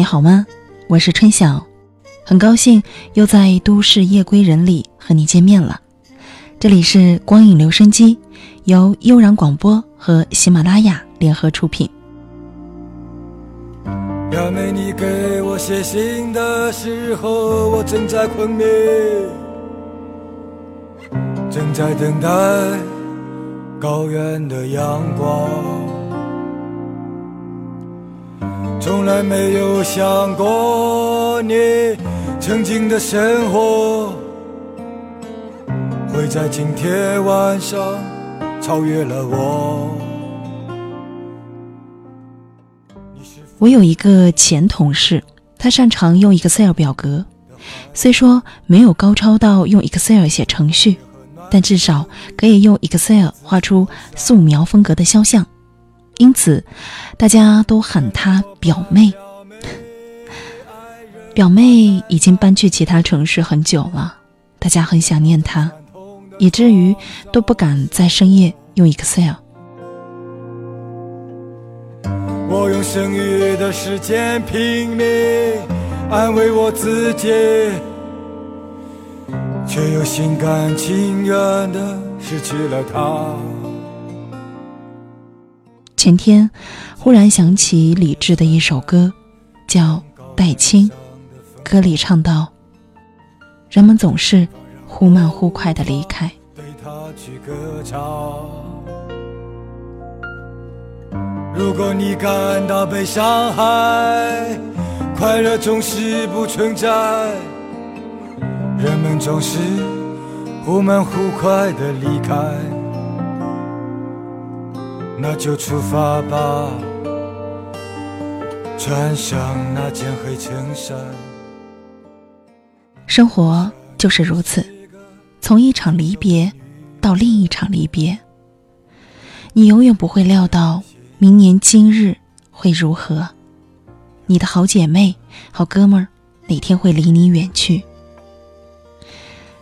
你好吗？我是春晓，很高兴又在都市夜归人里和你见面了。这里是光影留声机，由悠然广播和喜马拉雅联合出品。表妹，你给我写信的时候，我正在昆明，正在等待高原的阳光，从来没有想过你曾经的生活会在今天晚上超越了我。我有一个前同事，他擅长用 Excel 表格，虽说没有高超到用 Excel 写程序，但至少可以用 Excel 画出素描风格的肖像，因此大家都喊她表妹。表妹已经搬去其他城市很久了，大家很想念她，以至于都不敢在深夜用 Excel。我用剩余的时间拼命安慰我自己，却又心甘情愿的失去了她。前天忽然想起李志的一首歌，叫《戴青》，歌里唱到：“人们总是忽慢忽快的离开。”对他去歌唱。如果你感到被伤害，快乐总是不存在。人们总是忽慢忽快的离开，那就出发吧，穿上那件黑衬衫。生活就是如此，从一场离别到另一场离别，你永远不会料到。明年今日会如何？你的好姐妹、好哥们儿哪天会离你远去？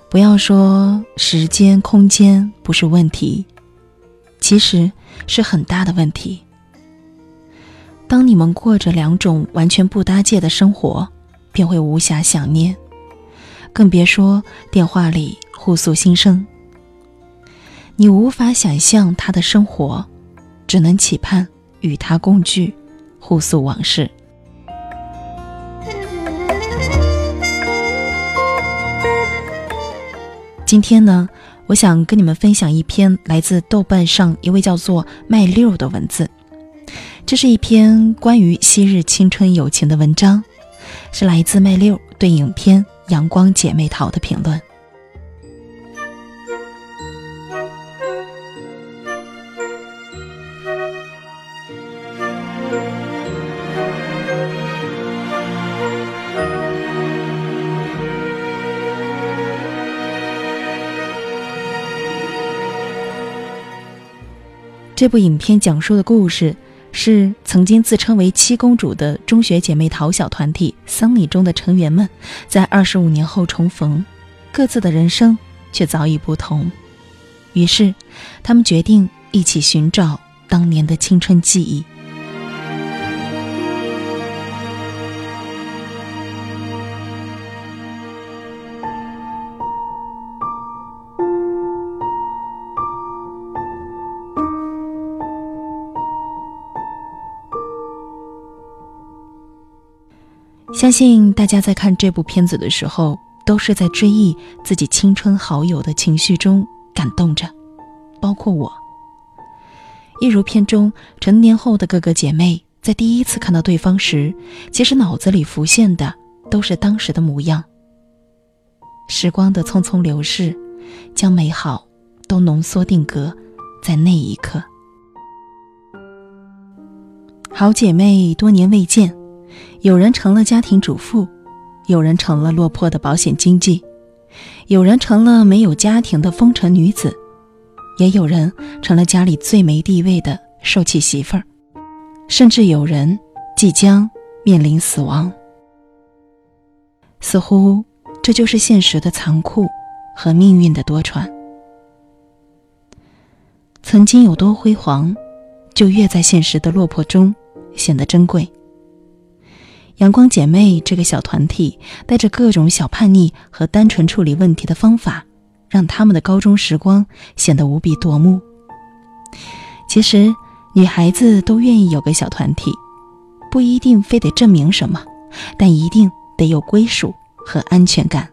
不要说时间、空间不是问题，其实是很大的问题。当你们过着两种完全不搭界的生活，便会无暇想念，更别说电话里互诉心声。你无法想象他的生活。只能期盼与他共聚，互诉往事。今天呢，我想跟你们分享一篇来自豆瓣上一位叫做麦六的文字。这是一篇关于昔日青春友情的文章，是来自麦六对影片《阳光姐妹淘》的评论。这部影片讲述的故事是曾经自称为七公主的中学姐妹淘小团体桑尼中的成员们，在二十五年后重逢，各自的人生却早已不同。于是，他们决定一起寻找当年的青春记忆。相信大家在看这部片子的时候，都是在追忆自己青春好友的情绪中感动着，包括我。一如片中成年后的哥哥姐妹，在第一次看到对方时，其实脑子里浮现的都是当时的模样。时光的匆匆流逝，将美好都浓缩定格在那一刻。好姐妹多年未见。有人成了家庭主妇，有人成了落魄的保险经纪，有人成了没有家庭的风尘女子，也有人成了家里最没地位的受气媳妇儿，甚至有人即将面临死亡。似乎这就是现实的残酷和命运的多舛。曾经有多辉煌，就越在现实的落魄中显得珍贵。阳光姐妹这个小团体带着各种小叛逆和单纯处理问题的方法，让他们的高中时光显得无比夺目。其实，女孩子都愿意有个小团体，不一定非得证明什么，但一定得有归属和安全感。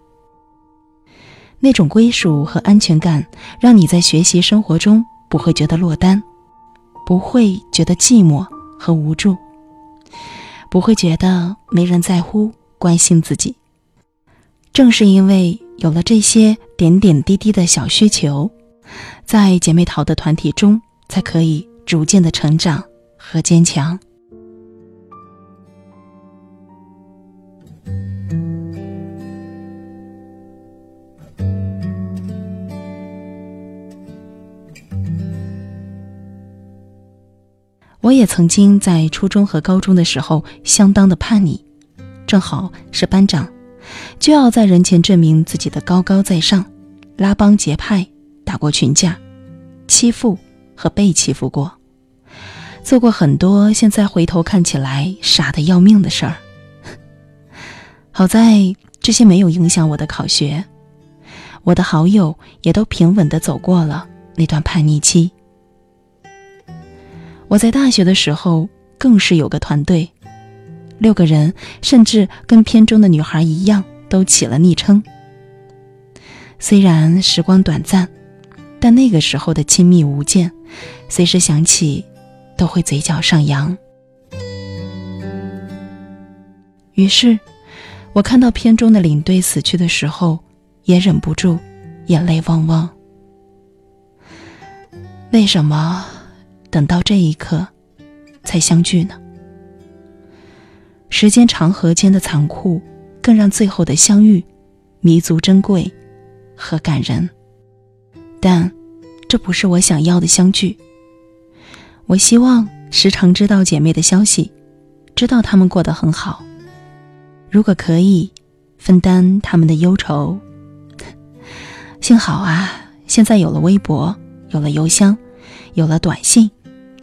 那种归属和安全感，让你在学习生活中不会觉得落单，不会觉得寂寞和无助。不会觉得没人在乎、关心自己。正是因为有了这些点点滴滴的小需求，在姐妹淘的团体中，才可以逐渐的成长和坚强。也曾经在初中和高中的时候相当的叛逆，正好是班长，就要在人前证明自己的高高在上，拉帮结派，打过群架，欺负和被欺负过，做过很多现在回头看起来傻的要命的事儿。好在这些没有影响我的考学，我的好友也都平稳的走过了那段叛逆期。我在大学的时候更是有个团队，六个人，甚至跟片中的女孩一样，都起了昵称。虽然时光短暂，但那个时候的亲密无间，随时想起，都会嘴角上扬。于是，我看到片中的领队死去的时候，也忍不住眼泪汪汪。为什么？等到这一刻，才相聚呢。时间长河间的残酷，更让最后的相遇弥足珍贵和感人。但，这不是我想要的相聚。我希望时常知道姐妹的消息，知道她们过得很好。如果可以，分担她们的忧愁。幸好啊，现在有了微博，有了邮箱，有了短信。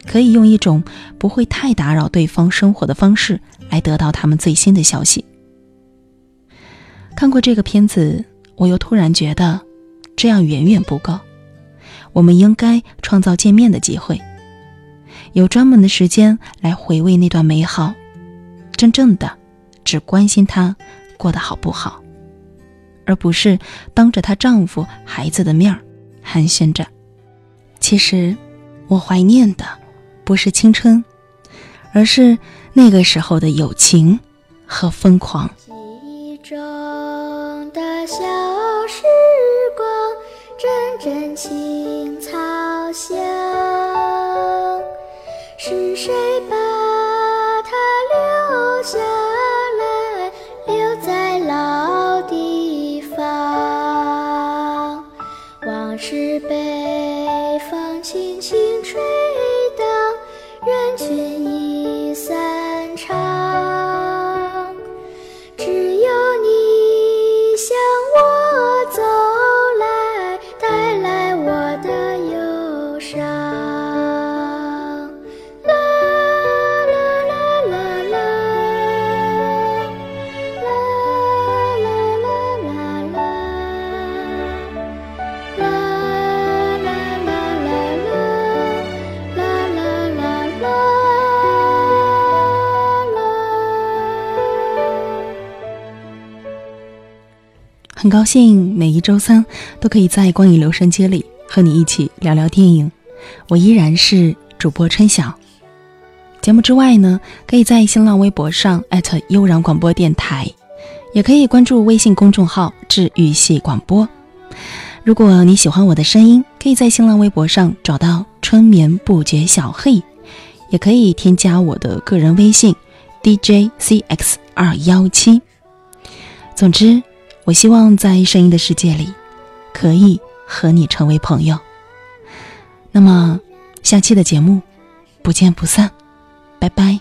可以用一种不会太打扰对方生活的方式来得到他们最新的消息。看过这个片子，我又突然觉得，这样远远不够。我们应该创造见面的机会，有专门的时间来回味那段美好，真正的只关心她过得好不好，而不是当着她丈夫、孩子的面儿寒暄着。其实，我怀念的。不是青春，而是那个时候的友情和疯狂。记忆中的小时光，阵阵青草香。是谁把它留下来，留在老地方？往事被很高兴每一周三都可以在光影留声机里和你一起聊聊电影。我依然是主播春晓。节目之外呢，可以在新浪微博上艾特悠然广播电台，也可以关注微信公众号治愈系广播。如果你喜欢我的声音，可以在新浪微博上找到春眠不觉晓嘿，也可以添加我的个人微信 DJCX 二幺七。总之。我希望在声音的世界里，可以和你成为朋友。那么，下期的节目不见不散，拜拜。